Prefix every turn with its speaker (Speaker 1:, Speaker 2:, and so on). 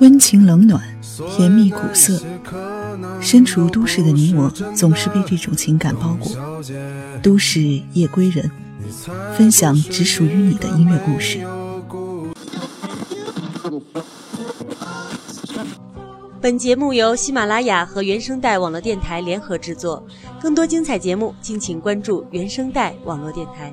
Speaker 1: 温情冷暖，甜蜜苦涩。身处都市的你我，总是被这种情感包裹。都市夜归人，分享只属于你的音乐故事。
Speaker 2: 本节目由喜马拉雅和原声带网络电台联合制作，更多精彩节目，敬请关注原声带网络电台。